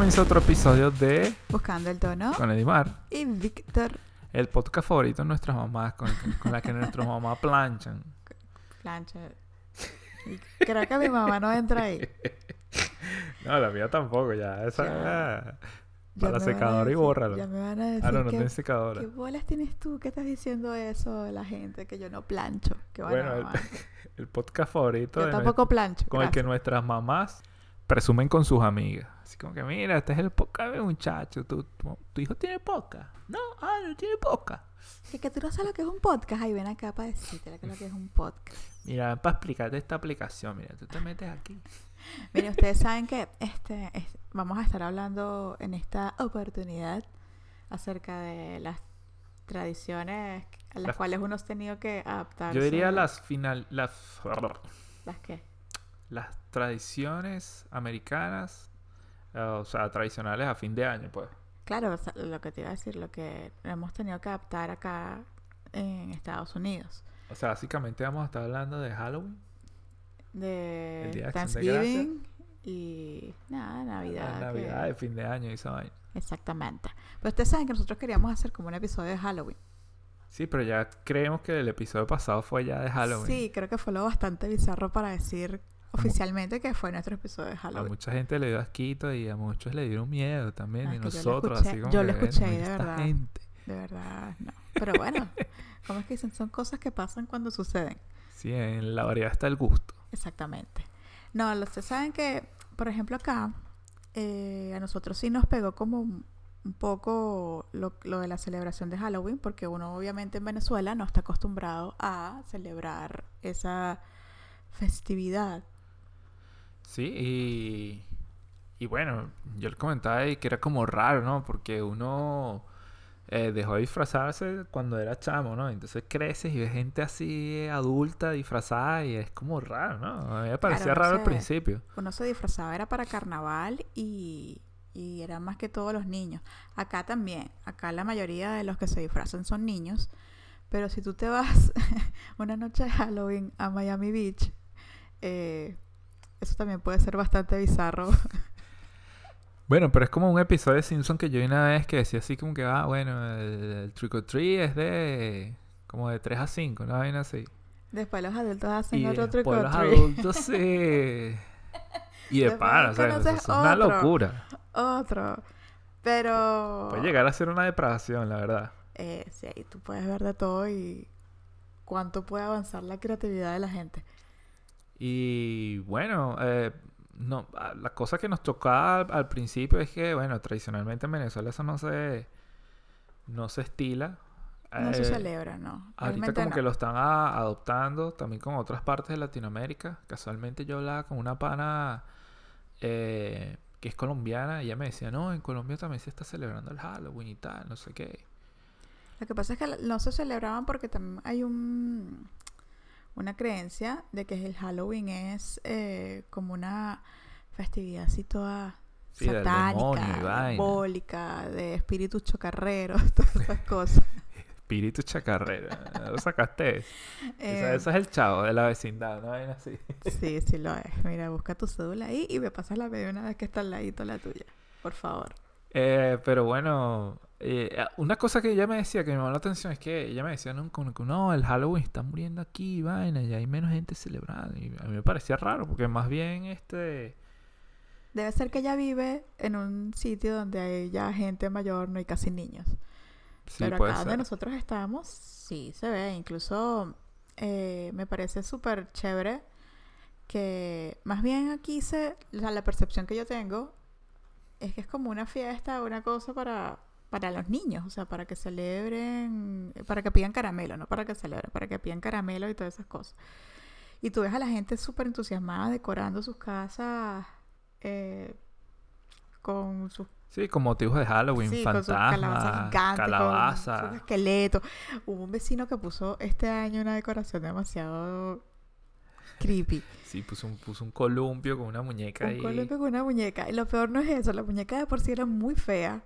comienza otro episodio de Buscando el tono. Con Edimar. Y Víctor. El podcast favorito de nuestras mamás, con, con la que nuestras mamás planchan. Plancha. creo que mi mamá no entra ahí. No, la mía tampoco, ya. Esa Ya. para la secadora y bórralo. Ya me van a decir Ah, no, no que- tienes secadora. ¿Qué bolas tienes tú? ¿Qué estás diciendo eso la gente? Que yo no plancho. Que bueno, el, el podcast favorito yo de tampoco plancho. con el que nuestras mamás presumen con sus amigas. Así como que, mira, este es el podcast de muchacho. ¿Tu, tu, tu hijo tiene podcast? No, ah, no tiene podcast. Que, que tú no sabes lo que es un podcast. Ahí ven acá para decirte lo que es un podcast. Mira, para explicarte esta aplicación, mira, tú te metes aquí. Miren, ustedes saben que este, es- vamos a estar hablando en esta oportunidad acerca de las tradiciones a las Las- cuales uno ha tenido que adaptarse. Yo diría las final, las, ¿Las qué? las tradiciones americanas, o sea, tradicionales a fin de año, pues. Claro, lo que te iba a decir, lo que hemos tenido que adaptar acá en Estados Unidos. O sea, básicamente vamos a estar hablando de Halloween. De El Día. Thanksgiving y nada, Navidad. la que- Navidad, de fin de año y esa vaina. Exactamente. Pero ustedes saben que nosotros queríamos hacer como un episodio de Halloween. Sí, pero ya creemos que el episodio pasado fue ya de Halloween. Sí, creo que fue lo bastante bizarro para decir oficialmente que fue nuestro episodio de A Halloween. mucha gente le dio asquito y a muchos le dieron miedo también. Y yo lo nosotros, escuché- así como yo lo escuché, "Bueno, de verdad". gente. De verdad, no. Pero bueno, ¿cómo es que dicen? Son cosas que pasan cuando suceden. Sí, en la variedad está el gusto. Exactamente. No, ustedes saben que, por ejemplo, acá, eh, a nosotros sí nos pegó como un, un poco lo, lo de la celebración de Halloween, porque uno obviamente en Venezuela no está acostumbrado a celebrar esa festividad. Sí, y, y bueno, yo le comentaba ahí que era como raro, ¿no? Porque uno eh, dejó de disfrazarse cuando era chamo, ¿no? Entonces creces y ves gente así adulta disfrazada y es como raro, ¿no? A mí me parecía raro al principio. Uno se disfrazaba, era para carnaval y, y era más que todos los niños. Acá también, acá la mayoría de los que se disfrazan son niños, pero si tú te vas una noche de Halloween a Miami Beach, eh, eso también puede ser bastante bizarro. Bueno, pero es como un episodio de Simpson que yo vi una vez que decía así como que, ah, bueno, el, el trick or treat es de como de 3 a 5, una vaina así. Después los adultos hacen Y otro trick después or los treat. adultos sí. Y de Después pana, o sea, eso es una locura. Otro. Pero... Puede llegar a ser una depravación, la verdad. Eh, sí, ahí tú puedes ver de todo y cuánto puede avanzar la creatividad de la gente. Y bueno, eh, no, a- la cosa que nos chocaba al, al principio es que, bueno, tradicionalmente en Venezuela eso no se, no se estila. No se Eh, celebra, ¿no? Ahorita como no. que lo están a- adoptando también con otras partes de Latinoamérica. Casualmente yo hablaba con una pana eh, que es colombiana y ella me decía, no, en Colombia también se está celebrando el Halloween y tal, no sé qué. Lo que pasa es que no se celebraban porque también hay un una creencia de que el Halloween es eh, como una festividad así toda Sí, satánica, diabólica, de espíritus chocarreros, todas esas cosas. Espíritu chacarrera, lo sacaste. Esa- Eh, es el chavo de la vecindad, vaina así. sí, sí lo es. Mira, busca tu cédula ahí y me pasas la media una vez que está al ladito la tuya. Por favor. Eh, pero bueno, eh, una cosa que ella me decía que me llamó la atención es que ella me decía, no, no, el Halloween está muriendo aquí, vaina, y hay menos gente celebrando. Y a mí me parecía raro, porque más bien este... Debe ser que ella vive en un sitio donde hay ya gente mayor, no hay casi niños. Sí, Pero acá donde nosotros estamos, sí se ve. Incluso eh, me parece súper chévere que más bien aquí se, o sea, la percepción que yo tengo es que es como una fiesta, una cosa para, para los niños, o sea, para que celebren, para que pidan caramelo, no para que celebren, para que pidan caramelo y todas esas cosas. Y tú ves a la gente súper entusiasmada decorando sus casas eh, con sus Sí, con motivos de Halloween, Sí, con sus calabazas gigantes, calabaza. con sus esqueletos. Hubo un vecino que puso este año una decoración demasiado creepy. Sí, puso un, puso un columpio con una muñeca Un columpio con una muñeca. Y lo peor no es eso, la muñeca de por sí era muy fea.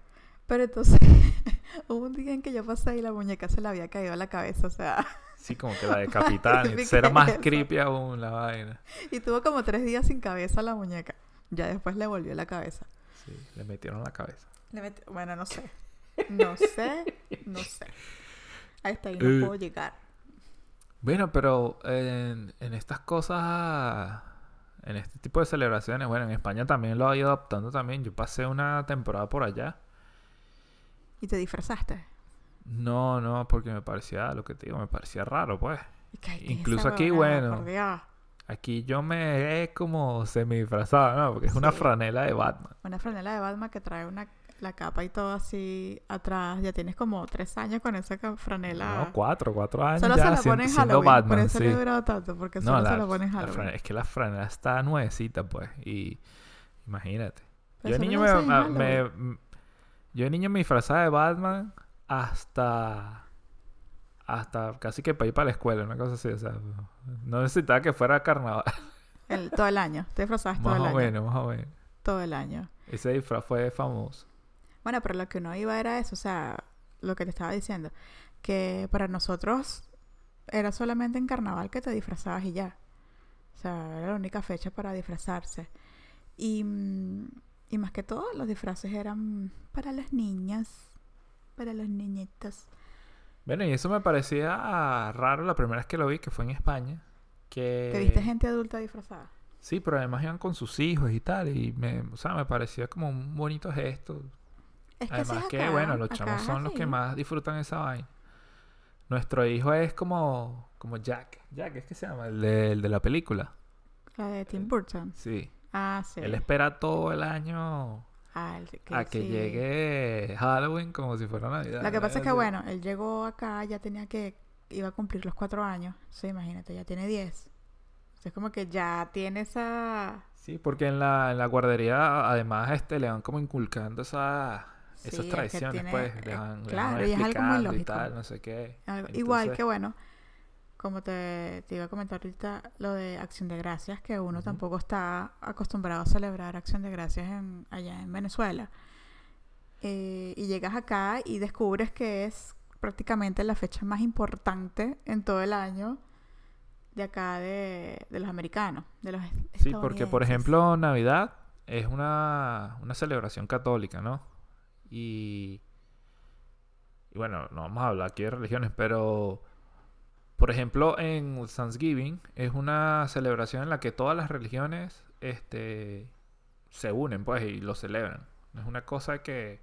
Pero entonces hubo un día en que yo pasé y la muñeca se le había caído a la cabeza, o sea, Sí, como que la Entonces era más eso. creepy aún la vaina. y tuvo como tres días sin cabeza la muñeca. Ya después le volvió la cabeza. Sí, le metieron la cabeza. Le met- Bueno, no sé. No sé, no sé. Hasta ahí no Eh. puedo llegar. Bueno, pero en, en estas cosas, en este tipo de celebraciones, bueno, en España también lo he ido adoptando también. Yo pasé una temporada por allá. ¿Y te disfrazaste? No, no, porque me parecía, lo que te digo, me parecía raro, pues. Y que, ay, ¿qué es Incluso aquí, bueno. Aquí yo me he como semi disfrazado, ¿no? Porque es una franela de Batman. Una franela de Batman que trae una, la capa y todo así atrás. Ya tienes como tres años con esa franela. No, cuatro, cuatro años Solo ya se la sien- pone en siendo Halloween. por Batman, eso le sí. he durado tanto. Porque No, solo la, se la Halloween. franela- es que la franela está nuevecita, pues. Y imagínate. Pero Yo niño la me, usas en a- me- Halloween. m- yo niño me disfrazaba de Batman hasta hasta casi que para ir para la escuela, una cosa así, o sea, no necesitaba que fuera carnaval, El- todo el año. Te disfrazabas todo más el o año. menos, más o menos. Todo el año. Ese disfraz fue famoso. Bueno, pero lo que uno iba era eso, o sea, lo que te estaba diciendo, que para nosotros era solamente en carnaval que te disfrazabas y ya. O sea, era la única fecha para disfrazarse. Y, mm, y más que todo, los disfraces eran para las niñas, para los niñitos. Bueno, y eso me parecía raro la primera vez que lo vi, que fue en España, que ¿Que viste gente adulta disfrazada? Sí, pero además iban con sus hijos y tal, y me, o sea, me parecía como un bonito gesto. Es que Además que, acá, bueno, los acá chamos son los que más disfrutan esa vaina. Nuestro hijo es como, como Jack. Jack, ¿es que se llama? El de, el de la película. La de Tim Burton. Sí. Ah, sí. Él espera todo el año Ah, el que- a que sí. llegue Halloween como si fuera Navidad. Lo que pasa es que, bueno, él llegó acá, ya tenía que, iba a cumplir los cuatro años. Sí, imagínate, ya tiene diez. Es como que ya tiene esa... Sí, porque en la, en la guardería además este le van como inculcando esa, Sí, esas es que tradiciones, tiene- pues. eh, le claro, y es algo muy explicando y lógico. tal, no sé qué. algo- Igual que, bueno, como te, te iba a comentar ahorita, lo de Acción de Gracias, que uno tampoco está acostumbrado a celebrar Acción de Gracias en, allá en Venezuela. Eh, y llegas acá y descubres que es prácticamente la fecha más importante en todo el año de acá de, de los americanos, de los Sí, porque por ejemplo Navidad es una, una celebración católica, ¿no? Y, bueno, no vamos a hablar aquí de religiones, pero por ejemplo en Thanksgiving es una celebración en la que todas las religiones este, se unen, pues, y lo celebran. Es una cosa que,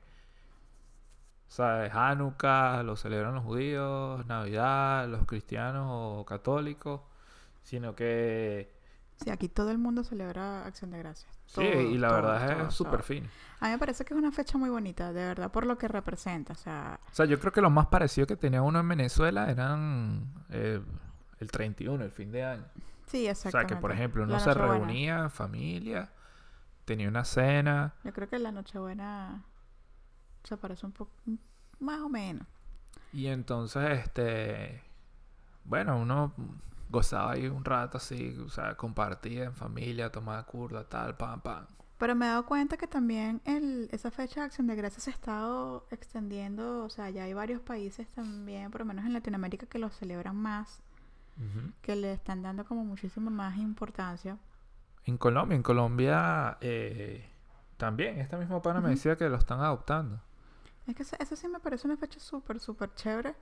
sea, Hanukkah lo celebran los judíos, Navidad, los cristianos o católicos, sino que Sí, aquí todo el mundo celebra Acción de Gracias. Sí, y la todo, verdad todo, es súper fino. A mí me parece que es una fecha muy bonita, de verdad, por lo que representa. O sea, O sea, yo creo que lo más parecido que tenía uno en Venezuela eran eh, el 31, el fin de año. sí, O exactamente. sea, que por ejemplo uno se reunía familia, tenía una cena. Yo creo que la Nochebuena se parece un poco, más o menos. Y entonces, este, bueno, uno gozaba ahí un rato así, o sea, compartía en familia, tomaba curda, tal, pam, pam. Pero me he dado cuenta que también el, esa fecha de Acción de Gracias se ha estado extendiendo, o sea, ya hay varios países también, por lo menos en Latinoamérica, que lo celebran más, que le están dando como muchísima más importancia. En Colombia, en Colombia eh, también, esta misma pana me decía que lo están adoptando. Es que eso, eso sí me parece una fecha súper, súper chévere.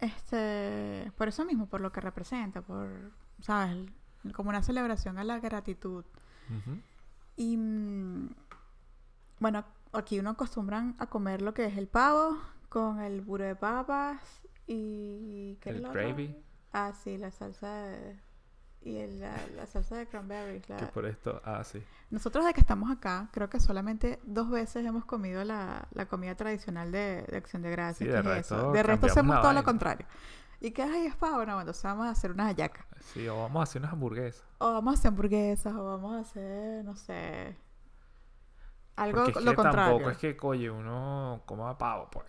Este, por eso mismo, por lo que representa, por, ¿sabes? Como una celebración a la gratitud. Ujú. Y mm, bueno, aquí uno acostumbran a comer lo que es el pavo con el puré de papas y ¿qué El es lo otro? gravy. Ah, sí, la salsa de, y el- la, la salsa de cranberries. la- Que por esto, ah, sí. Nosotros de que estamos acá, creo que solamente dos veces hemos comido la, la comida tradicional de, de Acción de Gracias. Sí, de es resto eso. De resto hacemos todo lo contrario. ¿Y qué hay es pavo? No, bueno, entonces vamos a hacer unas hallacas. Sí, o vamos a hacer unas hamburguesas. O vamos a hacer hamburguesas, o vamos a hacer, no sé. Algo Porque es lo que contrario. tampoco es que, oye, uno coma pavo, pues.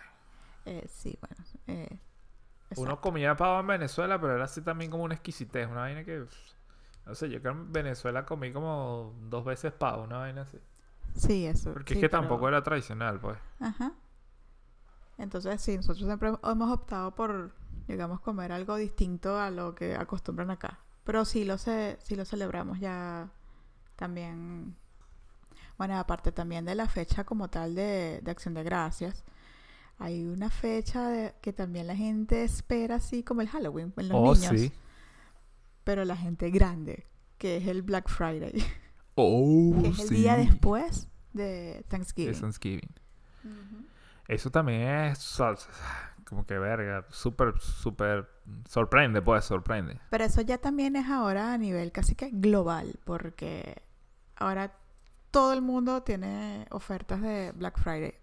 Eh, sí, bueno. Eh, Uno comía pavo en Venezuela, pero era así también como una exquisitez, una vaina que... No sé, yo que en Venezuela comí como dos veces pavo, una vaina así. Sí, eso. Porque sí, es que pero- tampoco era tradicional, pues. Ajá. Entonces, sí, nosotros siempre hemos optado por, digamos, comer algo distinto a lo que acostumbran acá. Pero sí lo, ce- sí lo celebramos ya también. Bueno, aparte también de la fecha como tal de, de Acción de Gracias, hay una fecha de- que también la gente espera así como el Halloween en los Oh, niños, sí. pero la gente grande, que es el Black Friday, Oh, que es el sí. día después de Thanksgiving. Thanksgiving. Eso también es como que verga, súper, súper sorprende, pues, sorprende. Pero eso ya también es ahora a nivel casi que global, porque ahora todo el mundo tiene ofertas de Black Friday.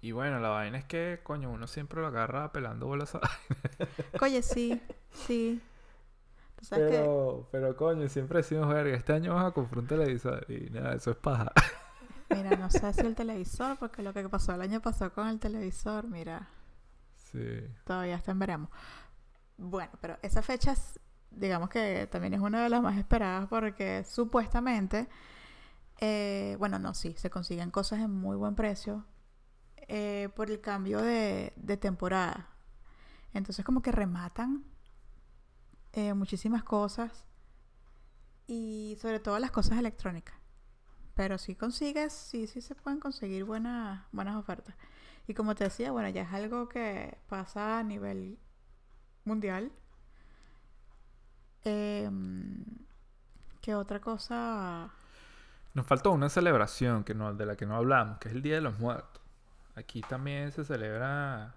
Y bueno, la vaina es que, coño, uno siempre lo agarra pelando bolas a... Oye, sí, sí. Tú sabes que Pero, pero coño, siempre decimos, verga, este año vas a comprar un televisor y nada, eso es paja. Mira, no sé si el televisor, porque lo que pasó el año pasado con el televisor, mira, Sí. todavía está en veremos. Bueno, pero esa fecha, es- digamos que también es una de las más esperadas porque supuestamente, eh, bueno, no, sí, se consiguen cosas en muy buen precio eh, por el cambio de, de temporada. Entonces como que rematan eh, muchísimas cosas y sobre todo las cosas electrónicas. Pero si consigues, sí, sí se pueden conseguir buenas, buenas ofertas. Y como te decía, bueno, ya es algo que pasa a nivel mundial. Em, ¿Qué otra cosa? Nos faltó una celebración que no, de la que no hablamos, que es el Día de los Muertos. Aquí también se celebra,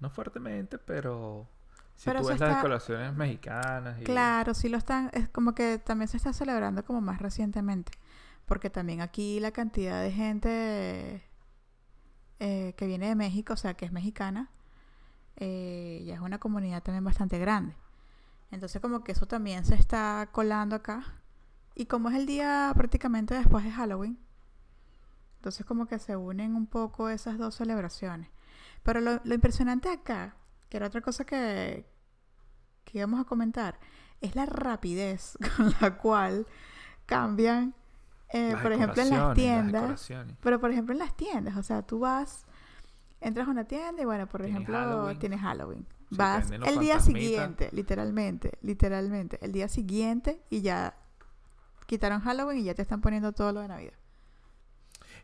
no fuertemente, pero si Pero tú ves las decoraciones mexicanas y... Claro, sí lo están, es como que también se está celebrando como más recientemente, porque también aquí la cantidad de gente eh, que viene de México, o sea, que es mexicana, eh, ya es una comunidad también bastante grande. Entonces como que eso también se está colando acá. Y como es el día prácticamente después de Halloween, entonces como que se unen un poco esas dos celebraciones. Pero lo, lo impresionante acá, que era otra cosa que, que íbamos a comentar, es la rapidez con la cual cambian, eh, por ejemplo, en las tiendas. Pero por ejemplo en las tiendas, o sea, tú vas, entras a una tienda y bueno, por Tienes ejemplo, Halloween. tienes Halloween. Vas el día siguiente, literalmente, literalmente, el día siguiente y ya quitaron Halloween y ya te están poniendo todo lo de Navidad.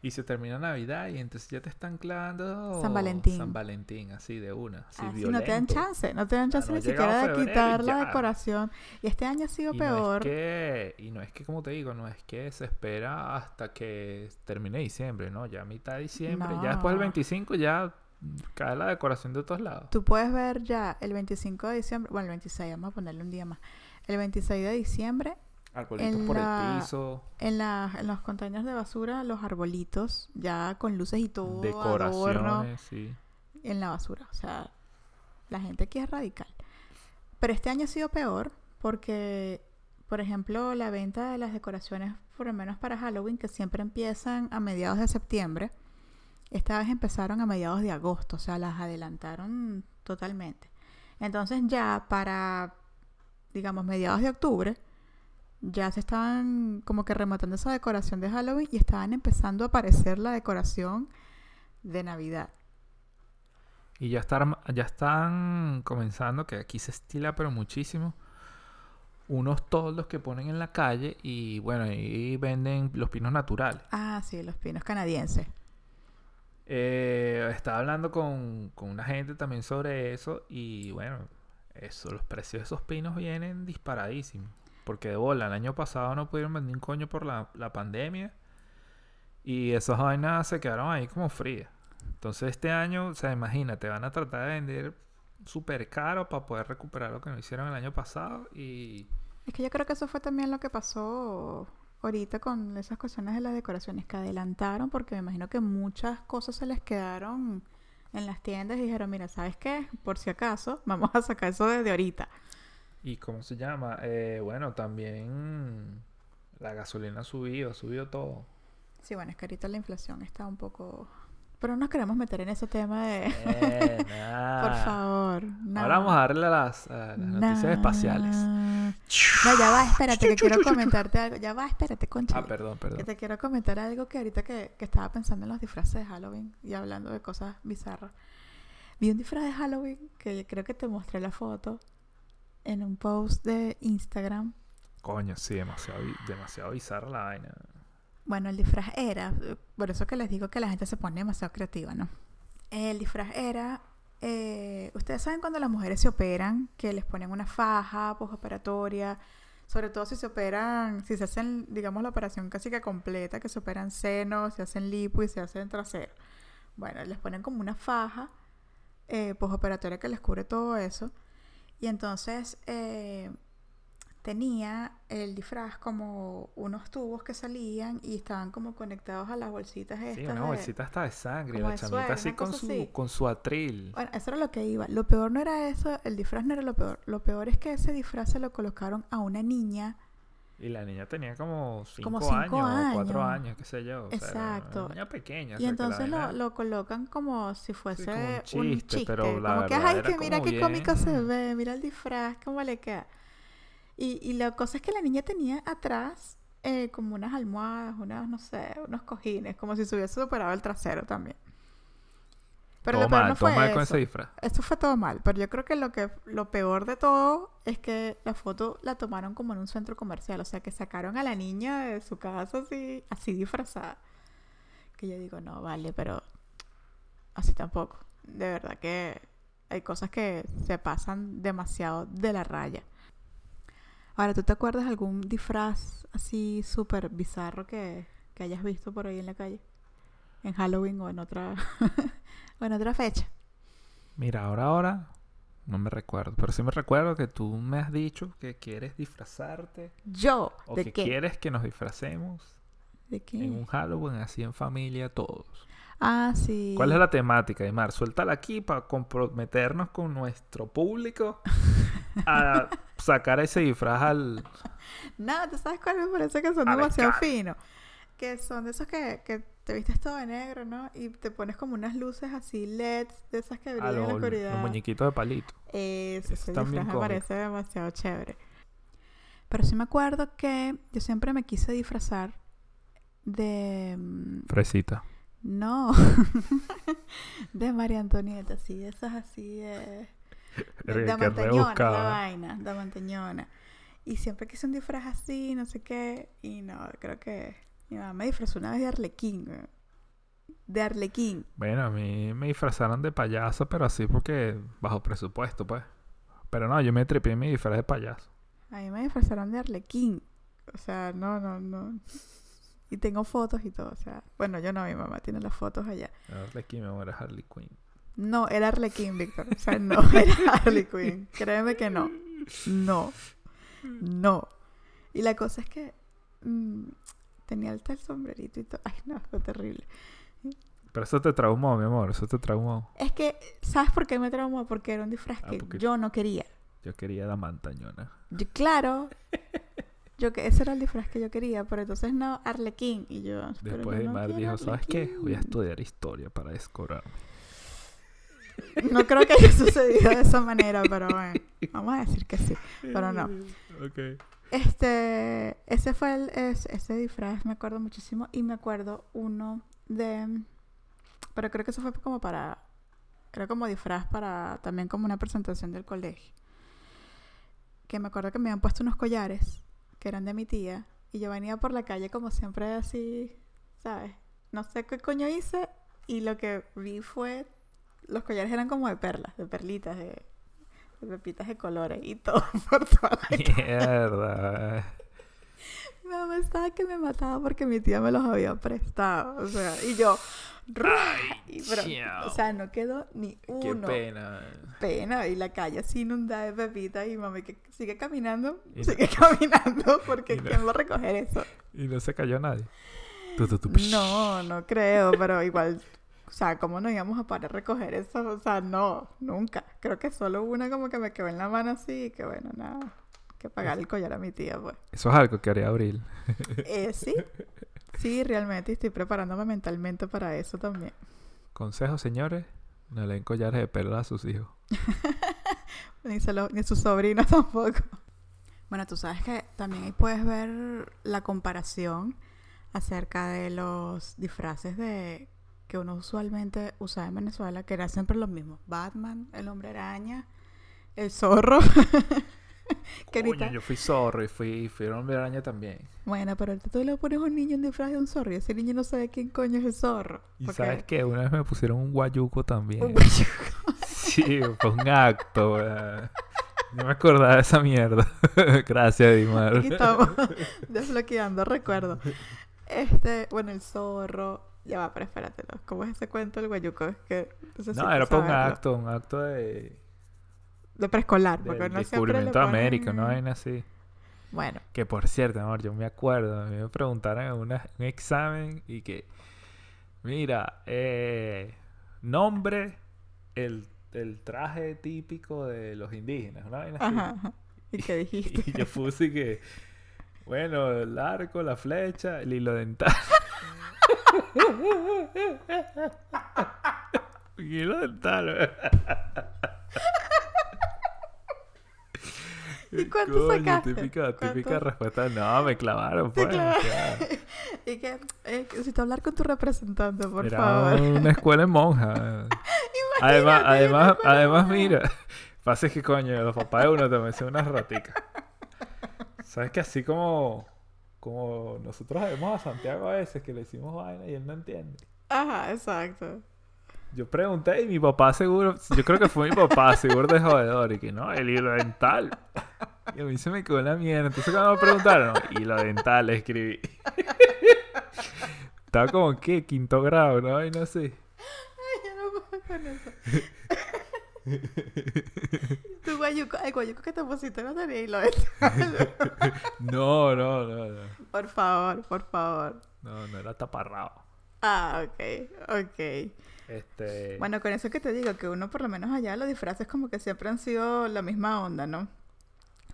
Y se termina Navidad y entonces ya te están clavando San Valentín. San Valentín, así de una, así Así no te dan chance, no te dan chance no ni siquiera de quitar la ya. decoración. Y este año ha sido Y peor. No es que, y no es que, como te digo, no es que se espera hasta que termine diciembre, ¿no? Ya mitad de diciembre, ya después del No. 25 ya cae la decoración de todos lados. Tú puedes ver ya el 25 de diciembre, bueno, el 26, vamos a ponerle un día más. El 26 de diciembre, Arbolitos en por la- el piso, en, la, en los containers de basura, los arbolitos, ya con luces y todo, adorno decoraciones, sí. en la basura. O sea, la gente aquí es radical. Pero este año ha sido peor porque, por ejemplo, la venta de las decoraciones, por lo menos para Halloween, que siempre empiezan a mediados de septiembre, esta vez empezaron a mediados de agosto, o sea, las adelantaron totalmente. Entonces ya para, digamos, mediados de octubre, ya se estaban como que rematando esa decoración de Halloween y estaban empezando a aparecer la decoración de Navidad. Y ya están, ya están comenzando, que aquí se estila pero muchísimo, unos toldos que ponen en la calle y bueno, y venden los pinos naturales. Ah, sí, los pinos canadienses. Eh, estaba hablando con, con una gente también sobre eso y bueno, eso, los precios de esos pinos vienen disparadísimos. Porque de bola, el año pasado no pudieron vender un coño por la, la pandemia y esas vainas se quedaron ahí como frías. Entonces este año, o sea, imagínate, van a tratar de vender súper caro para poder recuperar lo que no hicieron el año pasado y... Es que yo creo que eso fue también lo que pasó ahorita con esas cuestiones de las decoraciones que adelantaron, porque me imagino que muchas cosas se les quedaron en las tiendas y dijeron, mira, ¿sabes qué? Por si acaso, vamos a sacar eso desde ahorita. ¿Y cómo se llama? Eh, bueno, también la gasolina ha subido, ha subido todo. Sí, bueno, es que ahorita la inflación está un poco... Pero no nos queremos meter en ese tema de... Eh, Por nah. favor. Ahora vamos a darle a las, a las noticias espaciales. No, ya va, espérate, que quiero comentarte algo. Ya va, espérate, concha. Ah, perdón, Que perdón. te quiero comentar algo que ahorita que, que estaba pensando en los disfraces de Halloween y hablando de cosas bizarras. Vi un disfraz de Halloween que creo que te mostré la foto en un post de Instagram Coño, sí, demasiado, demasiado bizarra la vaina. Bueno, el disfraz era, por eso que les digo que la gente se pone demasiado creativa, ¿no? El disfraz era, eh, ustedes saben cuando las mujeres se operan, que les ponen una faja postoperatoria, sobre todo si se operan, si se hacen, digamos, la operación casi que completa, que se operan senos, se hacen lipo y se hacen trasero. Bueno, les ponen como una faja eh, postoperatoria que les cubre todo eso. Y entonces eh, tenía el disfraz como unos tubos que salían y estaban como conectados a las bolsitas estas. Sí, una de- bolsita hasta de sangre. La chamita así con su, así. con su atril. Bueno, eso era lo que iba. Lo peor no era eso, el disfraz no era lo peor. Lo peor es que ese disfraz se lo colocaron a una niña. Y la niña tenía como cinco, Como cinco años, o cuatro años. años, qué sé yo. o sea, era Exacto. una niña pequeña. o Y sea, entonces lo, lo colocan como si fuese como un un chiste, chiste. pero la como que, ay, que mira qué cómico se ve, mira el disfraz, cómo le queda. Y, y la cosa es que la niña tenía atrás eh, como unas almohadas, unas, no sé, unos cojines, como si se hubiese operado el trasero también. Pero todo lo peor mal, no todo fue mal con eso. ese disfraz. Esto fue todo mal, pero yo creo que lo que lo peor de todo es que la foto la tomaron como en un centro comercial, o sea, que sacaron a la niña de su casa así, así disfrazada. Que yo digo, no, vale, pero así tampoco. De verdad que hay cosas que se pasan demasiado de la raya. Ahora, ¿tú te acuerdas de algún disfraz así súper bizarro que, que hayas visto por ahí en la calle? En Halloween o en otra, o en otra fecha. Mira, ahora, ahora, no me recuerdo. Pero sí me recuerdo que tú me has dicho que quieres disfrazarte. Yo, O ¿de que qué? quieres que nos disfracemos ¿De qué? en un Halloween, así en familia, todos. Ah, sí. ¿Cuál es la temática, Aymar? Suéltala aquí para comprometernos con nuestro público a sacar ese disfraz al... No, ¿tú sabes cuál me parece que son demasiado finos? Que son de esos que, que te vistes todo de negro, ¿no? Y te pones como unas luces así LEDs, de esas que brillan en la oscuridad. los muñequitos de palito. Eso, ese disfraz me parece demasiado chévere. Pero sí me acuerdo que yo siempre me quise disfrazar de... mm, Fresita. No, de María Antonieta, sí, de esas así de... De, de qué manteñona, la vaina, de manteñona. Y siempre quise un disfraz así, no sé qué. Y no, creo que mi mamá me disfrazó una vez de arlequín. güey. De arlequín. Bueno, a mí me disfrazaron de payaso, pero así porque bajo presupuesto, pues. Pero no, yo me trepé en mi disfraz de payaso. A mí me disfrazaron de arlequín. O sea, no, no, no. Y tengo fotos y todo. O sea, bueno, yo no, mi mamá tiene las fotos allá. Harley me era Harley Quinn. No, era Arlequín, Víctor. O sea, no era Harley Quinn. Créeme que no. No. No. Y la cosa es que mm, tenía el tal sombrerito y todo. Ay, no, fue terrible. Pero eso te traumó, mi amor, eso te traumó. Es que, ¿sabes por qué me traumó? Porque era un disfraz Ah, que yo no quería. Yo quería la mantañona. Yo- claro. Yo que ese era el disfraz que yo quería, pero entonces no, Arlequín. Y yo. Después yo no quiero dijo, ¿sabes qué? Voy a Arlequín". estudiar historia para descorarme. No creo que haya sucedido de esa manera, pero bueno. Vamos a decir que sí. Pero no. Ok. Este, ese fue el, es- ese disfraz, me acuerdo muchísimo. Y me acuerdo uno de, pero creo que eso fue como para, era como disfraz para, también como una presentación del colegio. Que me acuerdo que me habían puesto unos collares, que eran de mi tía. Y yo venía por la calle como siempre así, ¿sabes? No sé qué coño hice. Y lo que vi fue, los collares eran como de perlas, de perlitas, de, de pepitas de colores y todo por toda la Mierda. Mi mamá estaba que me mataba porque mi tía me los había prestado. O sea, y yo. ¡ra! Y pero, o sea, no quedó ni Qué uno. pena. Pena. Y la calle así inundada de pepitas. Y mami que sigue caminando. Y no- sigue caminando. Porque no- ¿quién va a recoger eso? Y no se cayó nadie. No, no creo. Pero igual. O sea, ¿cómo nos íbamos a parar a recoger eso? O sea, no, nunca. Creo que solo una como que me quedó en la mano así. Y que bueno, nada. Que pagar el collar a mi tía, pues. Eso es algo que haría Abril. Eh, sí, sí, realmente estoy preparándome mentalmente para eso también. Consejo, señores. No le den collares de perla a sus hijos. Ni, se lo- ni sus sobrinos tampoco. Bueno, tú sabes que también ahí puedes ver la comparación acerca de los disfraces de que uno usualmente usaba en Venezuela, que eran siempre los mismos. Batman, el hombre araña, el zorro. Que Coño, ahorita- yo fui zorro y fui, fui hombre araña también. Bueno, pero ahorita tú le pones a un niño en disfraz de un zorro y ese niño no sabe quién coño es el zorro. Y porque- sabes que una vez me pusieron un guayuco también. Un guayo- Sí, fue un acto. No me acordaba de esa mierda. Gracias, Dimar. Aquí estamos desbloqueando recuerdos. Este, bueno, el zorro. Ya va, pero espérate, ¿no? ¿cómo es ese cuento del guayuco? Es que No, era para un acto, un acto de, De preescolar, porque no descubrimiento de ponen- América, una vaina así. Bueno, Que por cierto, amor, yo me acuerdo, a mí me preguntaron en una- un examen y que, mira, eh, nombre el, el traje típico de los indígenas, una vaina así. ajá. ajá. ¿Y qué dijiste? Y yo puse que, bueno, el arco, la flecha, el hilo dental. Hilo dental. ¿Y cuánto Coño, sacaste? Típica, típica ¿Cuánto? respuesta. No, me clavaron, pues. clavaron. Y que eh, necesito hablar con tu representante, por era favor. una escuela en monja. además, además, además, mira. Pasa es que, coño, los papás de uno también son unas raticas. ¿Sabes que así como, como nosotros vemos a Santiago a veces que le decimos vaina y él no entiende? Ajá, exacto. Yo pregunté y mi papá seguro, yo creo que fue mi papá, seguro de jodedor, y que no, el hilo dental. Y a mí se me quedó la mierda. Entonces cuando me preguntaron, hilo dental, le escribí. Estaba como que quinto grado, ¿no? Y no sé. Ya no puedo con eso. Tu guayuco, el guayuco que te pusiste no tenía hilo. No, no, no, no. Por favor, por favor. No, no era taparrado. Ah, ok, ok. Este. Bueno, con eso que te digo, que uno por lo menos allá los disfraces como que siempre han sido la misma onda, ¿no?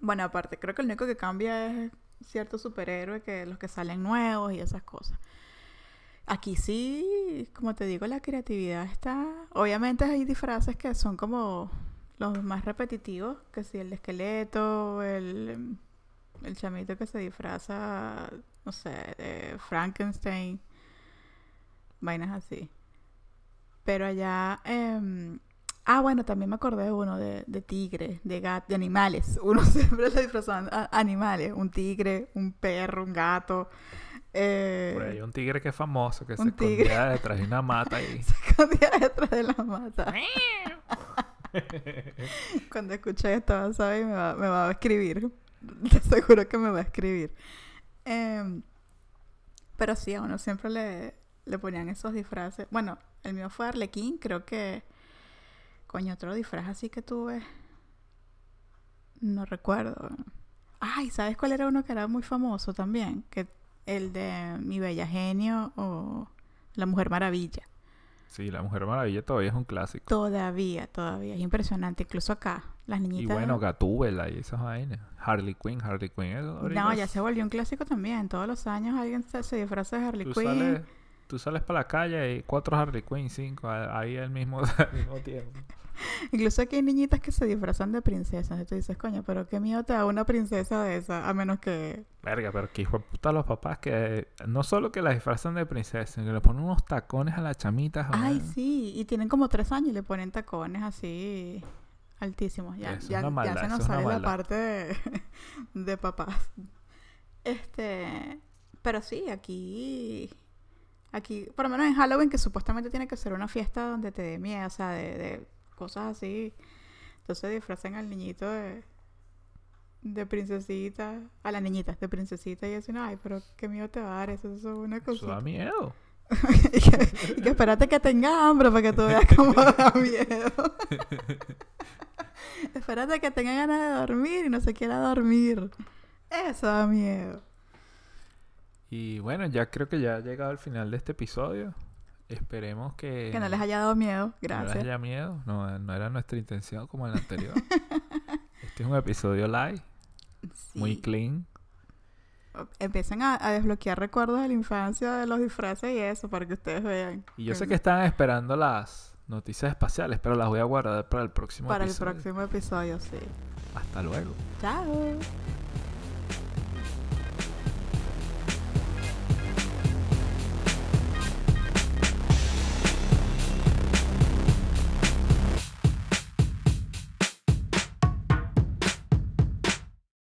Bueno, aparte, creo que lo único que cambia es cierto superhéroe, que los que salen nuevos y esas cosas. Aquí sí, como te digo, la creatividad está... Obviamente hay disfraces que son como los más repetitivos, que si el esqueleto, el, el chamito que se disfraza, no sé, de Frankenstein, vainas así. Pero allá... em, ah, bueno, también me acordé de uno de, de tigre, de gato, de animales. Uno siempre le disfrazaban a- animales. Un tigre, un perro, un gato. Eh, Por ahí hay un tigre que es famoso, que se tigre. escondía detrás de una mata y... se escondía detrás de la mata. Cuando escuche esto, vas a me va, me va a escribir. Te aseguro que me va a escribir. Em, pero sí, a uno siempre le, le ponían esos disfraces. Bueno, el mío fue Arlequín, creo que. Coño, otro disfraz así que tuve. No recuerdo. Ay, ¿sabes cuál era uno que era muy famoso también? Que el de Mi Bella Genio o La Mujer Maravilla. Sí, la Mujer Maravilla todavía es un clásico. Todavía, todavía. Es impresionante. Incluso acá, las Y niñitas. bueno, Gatúbela y esas vainas. Harley Quinn, Harley Quinn. No, ya es- se volvió un clásico también. Todos los años alguien se, se disfraza de Harley Tú Quinn. sales, tú sales para la calle y cuatro Harley Quinn, cinco, ahí al mismo, al mismo tiempo. Incluso aquí hay niñitas que se disfrazan de princesas. Y tú dices, coño, pero qué miedo te da una princesa de esa, a menos que. Verga, pero que hijo de puta los papás que no solo que la disfrazan de princesa, sino que le ponen unos tacones a las chamitas. Ay, sí. Y tienen como tres años y le ponen tacones así altísimos. Ya, es ya, una ya maldad, se nos sale la maldad. parte de, de papás. Este. Pero sí, aquí. Aquí, por lo menos en Halloween, que supuestamente tiene que ser una fiesta donde te dé miedo, o sea, de, de cosas así. Entonces disfrazan al niñito de, de princesita, a la niñita de princesita y dicen, ay, pero qué miedo te va a dar, eso, eso es una Eso da cosa. miedo. y, que, y que espérate que tenga hambre para que tú veas cómo da miedo. espérate que tenga ganas de dormir y no se quiera dormir. Eso da miedo. Y bueno, ya creo que ya ha llegado al final de este episodio. Esperemos que, Que no les haya dado miedo. no les Gracias. haya miedo. No, no era nuestra intención como el anterior. este es un episodio live, muy clean. Empiecen a, a desbloquear recuerdos de la infancia, de los disfraces y eso, para que ustedes vean. Y yo sé que están esperando las noticias espaciales, pero las voy a guardar para el próximo Para el episodio. próximo episodio, sí. Hasta luego. Chao.